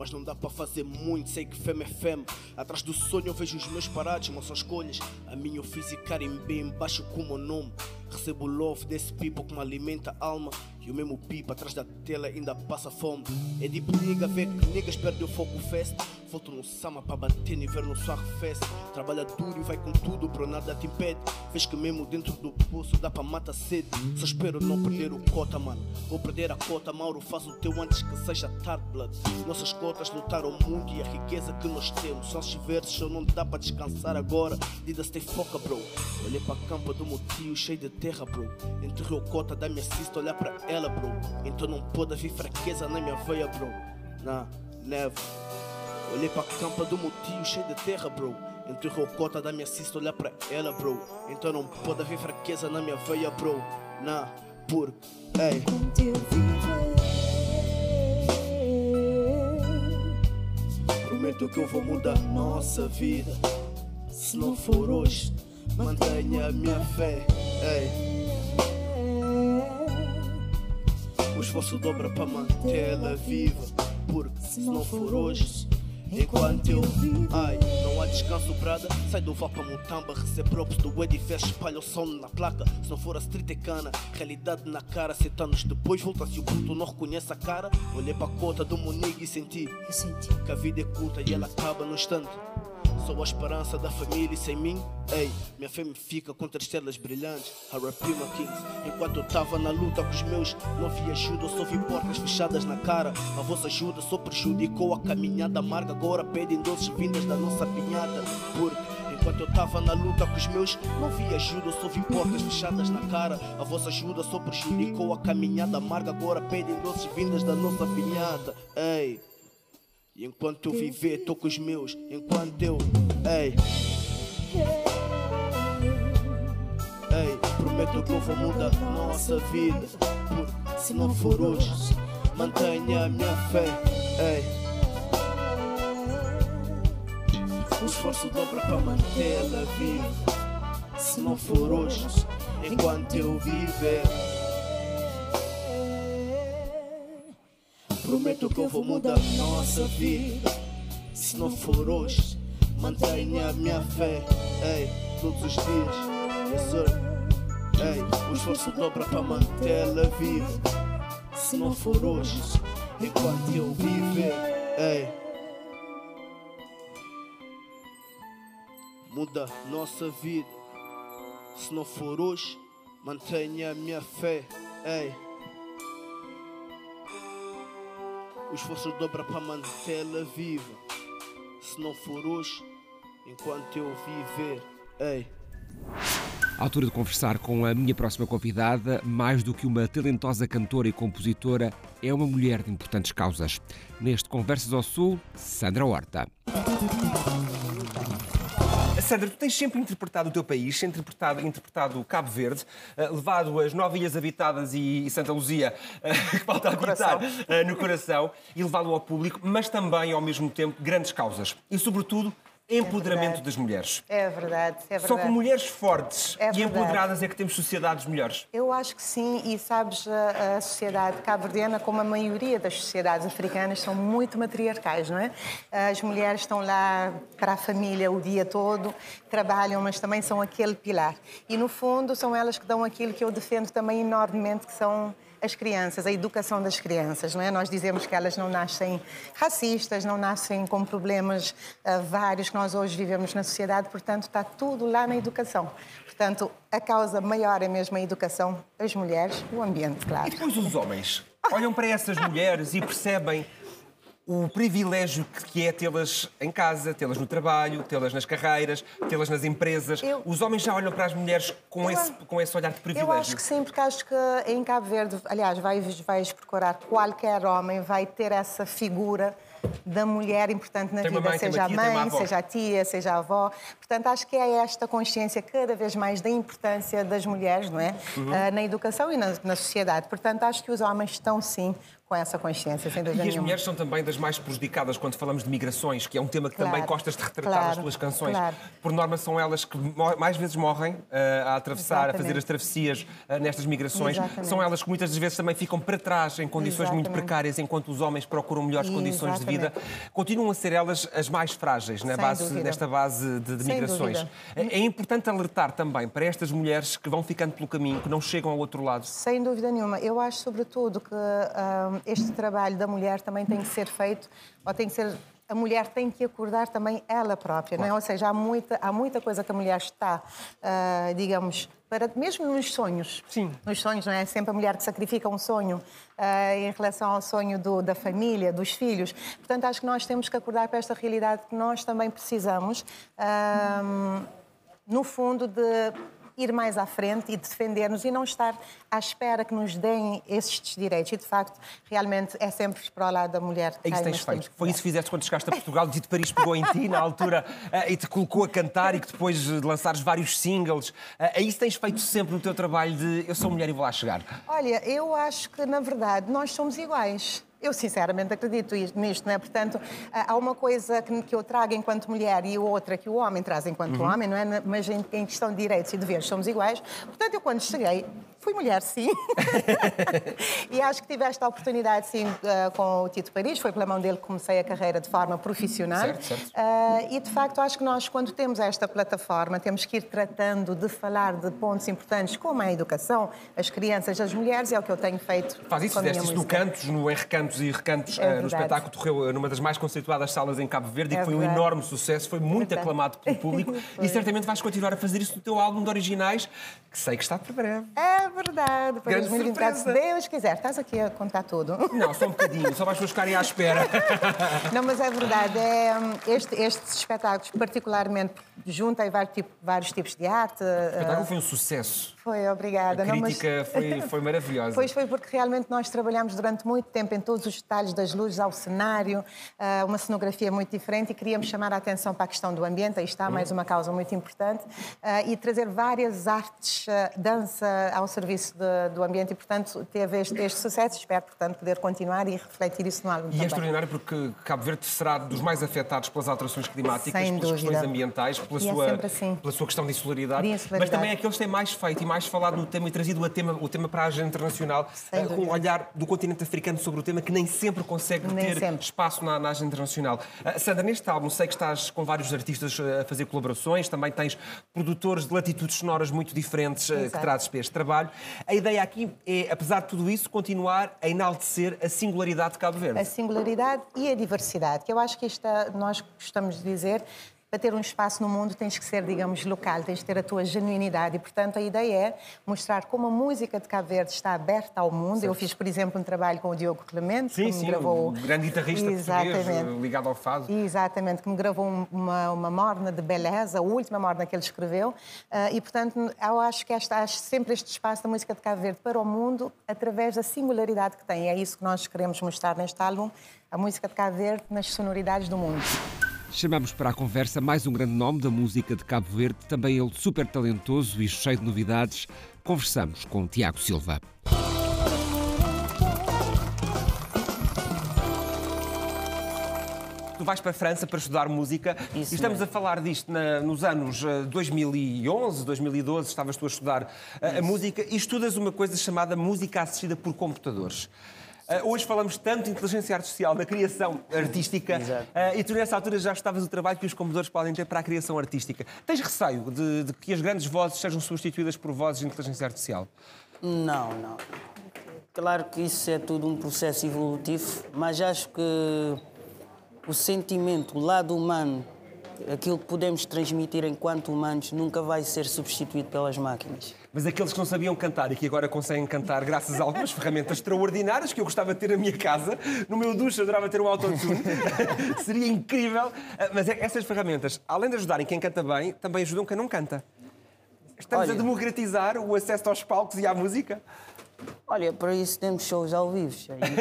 mas não dá para fazer muito, sei que fama é fama Atrás do sonho eu vejo os meus parados, mas são escolhas. A minha eu fiz e carimbei embaixo com o meu nome Recebo love desse people que me alimenta a alma. E o mesmo pipa atrás da tela ainda passa fome. É tipo nigga ver que niggas perdem o foco fest. Volto no sama para bater no inverno só arrefece Trabalha duro e vai com tudo, bro, nada te impede. Vês que mesmo dentro do poço dá para matar sede. Só espero não perder o cota, mano. Vou perder a cota, Mauro, faz o teu antes que seja tarde, blood. Nossas cotas lutaram muito e a riqueza que nós temos. São esses versos, só não dá para descansar agora. Dida stay foca, bro. Olhei para a campa do meu tio cheio de terra, bro Enterrei o cota da minha sister, olhar para ela, bro Então não pode haver fraqueza na minha veia, bro Nah, never Olhei pra campa do meu tio cheio de terra, bro. Enterrou cota da minha sister, olhar pra ela, bro. Então não pode haver fraqueza na minha veia, bro. Nah, por, ei. Prometo que eu vou mudar nossa vida. Se não for hoje, mantenha a minha fé, ei. O esforço dobra para mantê-la viva. Porque se não for hoje, enquanto eu Ai, não há descanso, brada. Sai do Vapa Mutamba, recebe props do edifício, espalha o som na placa. Se não for a street é cana, realidade na cara. Sete anos depois, volta-se o puto, não reconhece a cara. Olhei para a cota do Monique e senti Eu senti. que a vida é curta e ela acaba no instante. Sou a esperança da família e sem mim, ei, minha fé me fica contra estrelas brilhantes. R.I.P. Kings. Enquanto eu tava na luta com os meus, não vi ajuda, só vi portas fechadas na cara. A vossa ajuda só prejudicou a caminhada amarga. Agora pedem doces vindas da nossa pinhata. Porque enquanto eu tava na luta com os meus, não vi ajuda, só vi portas fechadas na cara. A vossa ajuda só prejudicou a caminhada amarga. Agora pedem doces vindas da nossa pinhata. Ei. E enquanto eu viver, tô com os meus. Enquanto eu, ei. Ei, prometo que eu vou mudar nossa vida. Se não for hoje, mantenha a minha fé. Ei. O esforço dobra para mantê-la viva. Se não for hoje, enquanto eu viver. Prometo que eu vou mudar nossa vida. Se não for hoje, mantenha a minha fé. Ei, todos os dias. Yes, sir. Ei, o esforço dobra para mantê-la viva. Se não for hoje, enquanto eu viver. Ei. Muda nossa vida. Se não for hoje, mantenha a minha fé. Ei. O esforço dobra para mantê-la viva. Se não for hoje, enquanto eu viver. Ei. À altura de conversar com a minha próxima convidada, mais do que uma talentosa cantora e compositora, é uma mulher de importantes causas. Neste Conversas ao Sul, Sandra Horta. Sandra, tu tens sempre interpretado o teu país, interpretado, interpretado Cabo Verde, eh, levado as nove ilhas habitadas e, e Santa Luzia, eh, (laughs) que falta habitar, eh, no coração, e levá-lo ao público, mas também, ao mesmo tempo, grandes causas. E, sobretudo, empoderamento verdade. das mulheres. É verdade, é verdade. Só com mulheres fortes É e empoderadas é que temos sociedades melhores. Eu acho que sim, e sabes, a, a sociedade cabo-verdiana, como a maioria das sociedades africanas, são muito matriarcais, não é? As mulheres estão lá para a família o dia todo, trabalham, mas também são aquele pilar. E, no fundo, são elas que dão aquilo que eu defendo também enormemente, que são as crianças, a educação das crianças, não é? Nós dizemos que elas não nascem racistas, não nascem com problemas ah, vários que nós hoje vivemos na sociedade, portanto, está tudo lá na educação. Portanto, a causa maior é mesmo a educação, as mulheres, o ambiente, claro. E depois os homens olham para essas mulheres e percebem o privilégio que é tê-las em casa, tê-las no trabalho, tê-las nas carreiras, tê-las nas empresas. Eu- Os homens já olham para as mulheres com, Eu esse, com esse olhar de privilégio. Eu acho que sim, porque acho que em Cabo Verde, aliás, vais, vais procurar qualquer homem, vai ter essa figura da mulher importante na Tem vida, mãe, seja a mãe, seja a tia, seja a avó. Portanto, acho que é esta consciência cada vez mais da importância das mulheres, não é? Uhum. Ah, na educação e na, na sociedade. Portanto, acho que os homens estão sim com essa consciência, sem dúvida E as nenhuma. mulheres são também das mais prejudicadas quando falamos de migrações, que é um tema que Claro, também gostas de retratar claro, nas tuas canções. claro. Por norma, são elas que mais vezes morrem eh, a atravessar, a fazer Exatamente. as travessias eh, nestas migrações. Exatamente. São elas que muitas das vezes também ficam para trás em condições muito Exatamente. precárias, enquanto os homens procuram melhores condições de vida. Exatamente. Continuam a ser elas as mais frágeis na base, nesta base de, de migrações. É, é importante alertar também para estas mulheres que vão ficando pelo caminho, que não chegam ao outro lado. Sem dúvida nenhuma. Eu acho, sobretudo, que hum, este trabalho da mulher também tem que ser feito, ou tem que ser. A mulher tem que acordar também ela própria, não é? Ou seja, há muita, há muita coisa que a mulher está, ah, digamos, para, mesmo nos sonhos. Sim. Nos sonhos, não é? Sempre a mulher que sacrifica um sonho ah, em relação ao sonho do- da família, dos filhos. Portanto, acho que nós temos que acordar para esta realidade que nós também precisamos. hum, no fundo, de ir mais à frente e defender-nos e não estar à espera que nos deem estes direitos. E, de facto, realmente é sempre para o lado da mulher. É isso que tens feito. Foi isso que fizeste quando chegaste a Portugal. O Dito Paris pegou em ti na altura (laughs) eh, e te colocou a cantar e que depois de lançares vários singles. eh, É isso que tens feito sempre no teu trabalho de eu sou mulher e vou lá chegar. Olha, eu acho que, na verdade, nós somos iguais. Eu, sinceramente, acredito isto- nisto, não é? Portanto, há uma coisa que, eu trago enquanto mulher e outra que o homem traz enquanto homem, não é? Mas em, questão de direitos e deveres somos iguais. Portanto, eu, quando cheguei, fui mulher, sim. (laughs) e acho que tive esta oportunidade, sim, eh, com o Tito Paris. Foi pela mão dele que comecei a carreira de forma profissional. Certo, certo. Eh, e, de facto, acho que nós, quando temos esta plataforma, temos que ir tratando de falar de pontos importantes como a educação, as crianças, as mulheres, é o que eu tenho feito. Faz isso, fizeste isso no. Cantos, no em Recantos e Recantos, É eh, no espetáculo correu numa das mais conceituadas salas em Cabo Verde e É que foi um enorme sucesso, foi muito Verdade. aclamado pelo público (laughs) e certamente vais continuar a fazer isso no teu álbum de originais, que sei que está para breve. É verdade. Para Grande 2024, se. Deus quiser. Estás aqui a contar tudo. Não, só um bocadinho, só vais para ficarem à espera. (laughs) Não, mas é verdade. É, hum, este- estes espetáculos, particularmente, juntam vários, tipo- vários tipos de arte. O eh, espetáculo foi um sucesso. Foi, obrigada. A Não, mas- crítica foi, (laughs) foi maravilhosa. Pois foi porque realmente nós trabalhamos durante muito tempo em todos os detalhes das luzes ao cenário, ah, uma cenografia muito diferente e queríamos chamar a atenção para a questão do ambiente, aí está mais uma causa muito importante, ah, e trazer várias artes, ah, dança ao serviço de- do ambiente e, portanto, teve este, este sucesso. Espero, portanto, poder continuar e refletir isso no álbum E é também. extraordinário porque Cabo Verde será dos mais afetados pelas alterações climáticas, Sem pelas dúvida. questões ambientais, pela E é sua, sempre assim. pela sua questão de insularidade, De mas insularidade. também é aqueles que têm mais feito mais falado no tema e trazido o tema, o tema para a agenda internacional, eh, com o olhar do continente africano sobre o tema que nem sempre consegue Nem ter sempre. espaço na, na agenda internacional. Ah, Sandra, neste álbum sei que estás com vários artistas eh, a fazer colaborações, também tens produtores de latitudes sonoras muito diferentes eh, que trazes para este trabalho. A ideia aqui é, apesar de tudo isso, continuar a enaltecer a singularidade de Cabo Verde. A singularidade e a diversidade, que eu acho que isto é- nós gostamos de dizer. Para ter um espaço no mundo tens que ser, digamos, local, tens de ter a tua genuinidade. E, portanto, a ideia é mostrar como a música de Cabo Verde está aberta ao mundo. Eu fiz, por exemplo, um trabalho com o Diogo Clemente, Sim, que sim, me gravou... um grande guitarrista Exatamente. português ligado ao fado. Exatamente, que me gravou um- uma, uma morna de beleza, a última morna que ele escreveu. Ah, e, portanto, eu acho que esta, acho sempre este espaço da música de Cabo Verde para o mundo através da singularidade que tem. É isso que nós queremos mostrar neste álbum, a música de Cabo Verde nas sonoridades do mundo. Chamamos para a conversa mais um grande nome da música de Cabo Verde, também ele super talentoso e cheio de novidades. Conversamos com Tiago Silva. Tu vais para a França para estudar música Isso e estamos mesmo. a falar disto na- nos anos eh, 2011, 2012, estavas tu a estudar eh, a música e estudas uma coisa chamada música assistida por computadores. Eh, hoje falamos tanto de inteligência artificial na criação artística eh, e tu nessa altura já estavas o trabalho que os computadores podem ter para a criação artística. Tens receio de, de que as grandes vozes sejam substituídas por vozes de inteligência artificial? Não, não. Claro que isso é tudo um processo evolutivo, mas acho que o sentimento, o lado humano, aquilo que podemos transmitir enquanto humanos, nunca vai ser substituído pelas máquinas. Mas aqueles que não sabiam cantar e que agora conseguem cantar graças a algumas ferramentas extraordinárias que eu gostava de ter na minha casa, no meu duche eu adorava ter um autotune, (laughs) seria incrível. Ah, Mas é- essas ferramentas, além de ajudarem quem canta bem, também ajudam quem não canta. Estamos Olha. a democratizar o acesso aos palcos e à música. Olha, para isso temos shows ao vivo,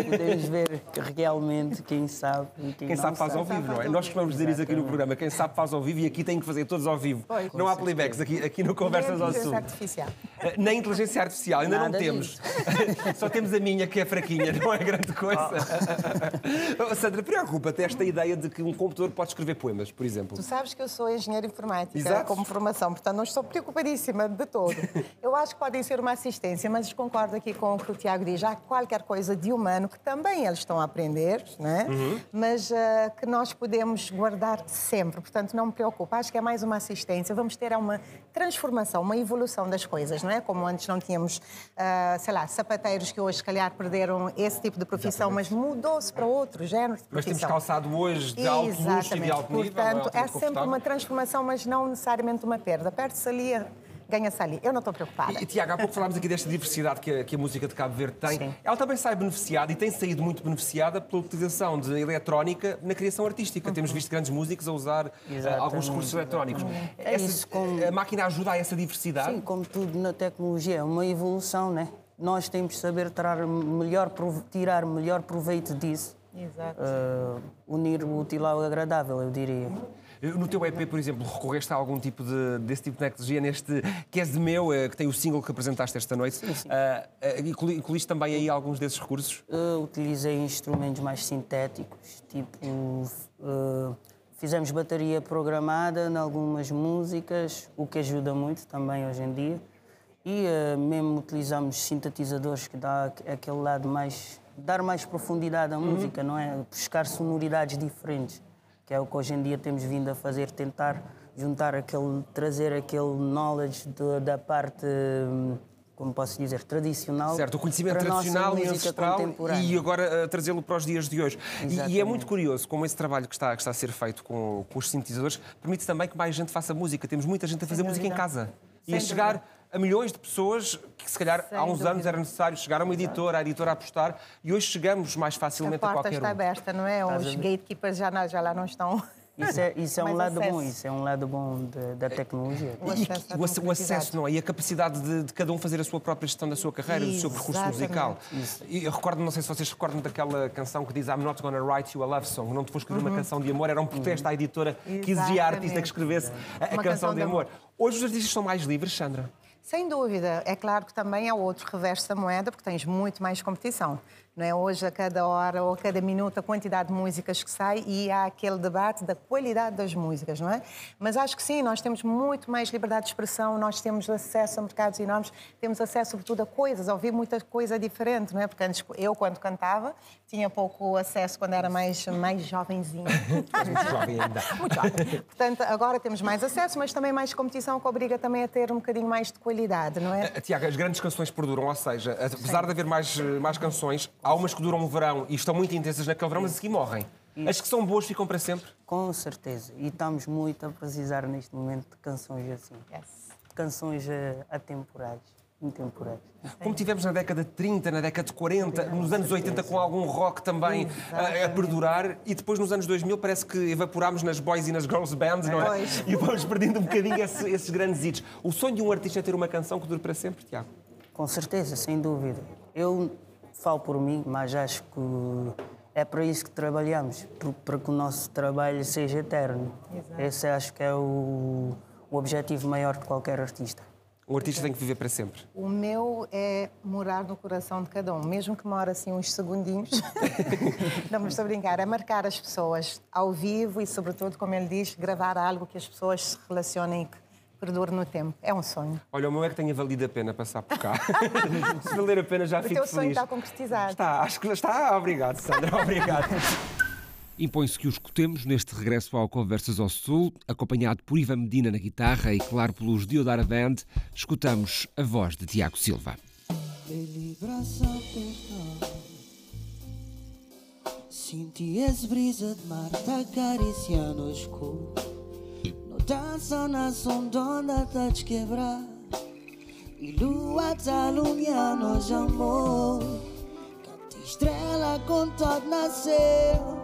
podemos ver que realmente quem sabe e quem, Quem não sabe faz ao vivo, não é? Nós costumamos dizer isso aqui no programa. Quem sabe faz ao vivo e aqui tem que fazer todos ao vivo. Pois. Não há playbacks aqui, aqui no Conversas ao Sul. Inteligência artificial. Eh, Nem inteligência artificial, ainda Nada não temos. (laughs) Só temos a minha, que é fraquinha, não é grande coisa. (laughs) Oh, Sandra, preocupa-te esta ideia de que um computador pode escrever poemas, por exemplo. Tu sabes que eu sou engenheira informática Exato. como formação, portanto não estou preocupadíssima de todo. Eu acho que podem ser uma assistência, mas concordo aqui com o que o Tiago diz. Há qualquer coisa de humano que também eles estão a aprender, né? mas ah, que nós podemos guardar sempre. Portanto, não me preocupa. Acho que é mais uma assistência. Vamos ter uma transformação, uma evolução das coisas, não é? Como antes não tínhamos, ah, sei lá, sapateiros que hoje, se calhar, perderam esse tipo de profissão, mas mudou-se para outro género de profissão. Mas temos calçado hoje de alto luxo e de Exatamente. alto nível. não Portanto, é altamente sempre uma transformação, mas não necessariamente uma perda. Perde-se ali, ganha-se ali. Eu não estou preocupada. E, Tiago, há pouco falámos aqui desta diversidade que a, que a música de Cabo Verde tem. Sim. Ela também sai beneficiada e tem saído muito beneficiada pela utilização de eletrónica na criação artística. Temos visto grandes músicos a usar eh, Exatamente. alguns recursos eletrónicos. É Essa- isso, com- A máquina ajuda a essa diversidade? Sim, como tudo na tecnologia, é uma evolução, né? Nós temos de saber tirar melhor, tirar melhor proveito disso. Exato. Uh, unir o útil ao agradável, eu diria. No teu EP, por exemplo, recorreste a algum tipo de, desse tipo de tecnologia neste Que És de Meu, eh, que tem o single que apresentaste esta noite. Sim, sim. Inclui- incluíste também aí alguns desses recursos? Uh, utilizei instrumentos mais sintéticos, tipo. uh, fizemos bateria programada em algumas músicas, o que ajuda muito também hoje em dia. E uh, mesmo utilizamos sintetizadores que dá aqu- aquele lado mais. dar mais profundidade à música, não é? Buscar sonoridades diferentes, que é o que hoje em dia temos vindo a fazer, tentar juntar aquele. trazer aquele knowledge de- da parte. hum, como posso dizer, tradicional. Certo, o conhecimento tradicional e ancestral e agora uh, trazê-lo para os dias de hoje. E- E, é muito curioso como esse trabalho que está, que está a ser feito com, com os sintetizadores permite também que mais gente faça música. Temos muita gente a fazer música em casa. E Sem a chegar dúvida. A milhões de pessoas que, se calhar, Sem há uns dúvida. anos era necessário chegar a uma editora, a editora a apostar, e hoje chegamos mais A facilmente a, porta qualquer está um. aberta, não é? Os gatekeepers já, não- já lá não estão. Isso é, isso é um (laughs) lado acesso. bom, isso é um lado bom de- da tecnologia. O acesso e o, o acesso, não é? E a capacidade de, de cada um fazer a sua própria gestão da sua carreira, do seu percurso Exatamente. musical. E eu recordo, não sei se vocês recordam daquela canção que diz I'm not gonna write you a love song, não te vou escrever uma canção de amor, era um protesto à editora que exigia à artista que escrevesse a, a Uma canção canção de de amor. amor. Hoje os artistas são mais livres, Sandra. Sem dúvida. É claro que também há outro reverso da moeda, porque tens muito mais competição. Não é? Hoje, a cada hora ou a cada minuto, a quantidade de músicas que sai e há aquele debate da qualidade das músicas, não é? Mas acho que sim, nós temos muito mais liberdade de expressão, nós temos acesso a mercados enormes, temos acesso, sobretudo, a coisas, a ouvir muita coisa diferente, não é? Porque antes, eu, quando cantava, tinha pouco acesso quando era mais, mais jovenzinha. (laughs) Muito jovem ainda. (laughs) Muito jovem. Portanto, agora temos mais acesso, mas também mais competição que obriga também a ter um bocadinho mais de qualidade, não é? Tiago, as grandes canções perduram, ou seja, apesar de haver mais, mais canções, há umas que duram um verão e estão muito intensas naquele verão, mas a seguir morrem. As que são boas ficam para sempre? Com certeza. E estamos muito a precisar neste momento de canções assim. De canções eh, atemporais, intemporais. Como tivemos na década de 30, na década de 40, nos anos 80 com algum rock também a, a perdurar e depois nos anos 2000 parece que evaporámos nas boys e nas girls bands, não é? E vamos perdendo um bocadinho esse- esses grandes hits. O sonho de um artista é ter uma canção que dure para sempre, Tiago? Com certeza, sem dúvida. Eu falo por mim, mas acho que é para isso que trabalhamos, para que o nosso trabalho seja eterno. Exato. Esse acho que é o, o objetivo maior de qualquer artista. Um artista tem que viver para sempre. O meu é morar no coração de cada um, mesmo que more assim uns segundinhos. (laughs) Não, mas estou a brincar, é marcar as pessoas ao vivo e, sobretudo, como ele diz, gravar algo que as pessoas se relacionem e que perdure no tempo. É um sonho. Olha, o meu é que tenha valido a pena passar por cá. (laughs) Se valer a pena, já O fico teu sonho feliz. está concretizado. Está, acho que está. Obrigado, Sandra. Obrigado. Impõe-se que o escutemos neste regresso ao Conversas ao Sul, acompanhado por Ivan Medina na guitarra e, claro, pelos Diodara Band, escutamos a voz de Tiago Silva. Senti as brisa de mar tá acariciando o escuro dança na sondona tá te quebrar E lua tá alumiando hoje amor. Canta estrela com todo nasceu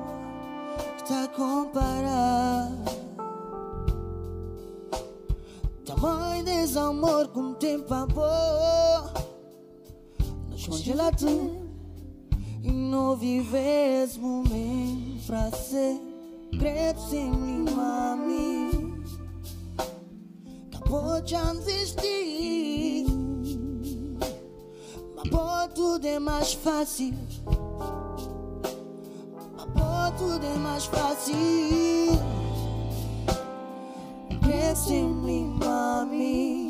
Que tá a comparar Tamanho desse amor com tempo amor Nos congela tudo E não vive esse momento pra ser Credo sem mim, mami De desistir Mas pô, tudo é mais fácil. Mas pô, tudo é mais fácil. Credo sem mim, mami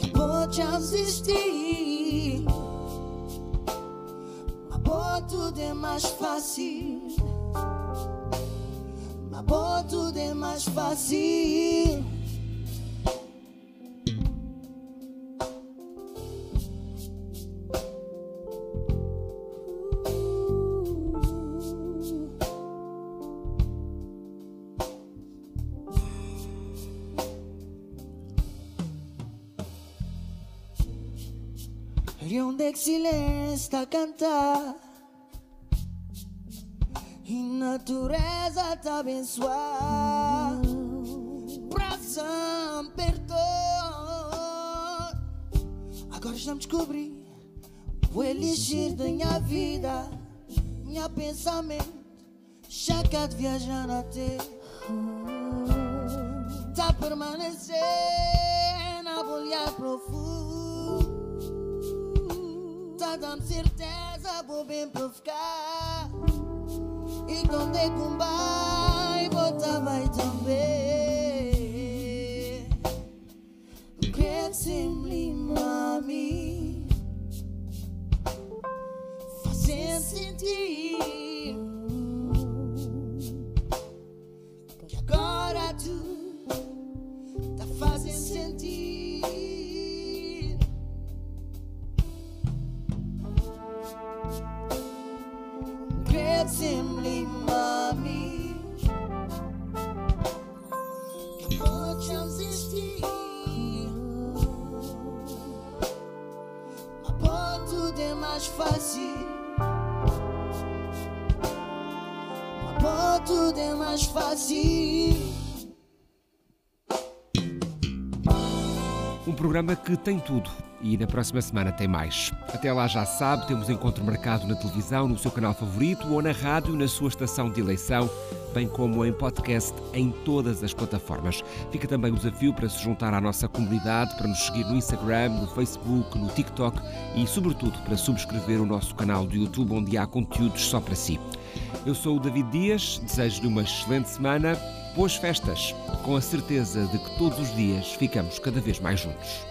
Acabou de desistir Mas pô, tudo é mais fácil Tudo é mais fácil. E é que silêncio está a cantar natureza a abençoar. Pração, perdão Agora estamos descobrir O elixir da minha vida. Minha pensamento. Já cá de viajar na terra Tá permanecer Na bolha profundo Tá dando certeza, vou bem para ficar E quando é com programa que tem tudo e na próxima semana tem mais. Até lá já sabe, temos encontro marcado na televisão, no seu canal favorito ou na rádio, na sua estação de eleição. bem como em podcast em todas as plataformas. Fica também o desafio para se juntar à nossa comunidade, para nos seguir no Instagram, no Facebook, no TikTok e, sobretudo, para subscrever o nosso canal do YouTube, onde há conteúdos só para si. Eu sou o David Dias, desejo-lhe uma excelente semana, boas festas, com a certeza de que todos os dias ficamos cada vez mais juntos.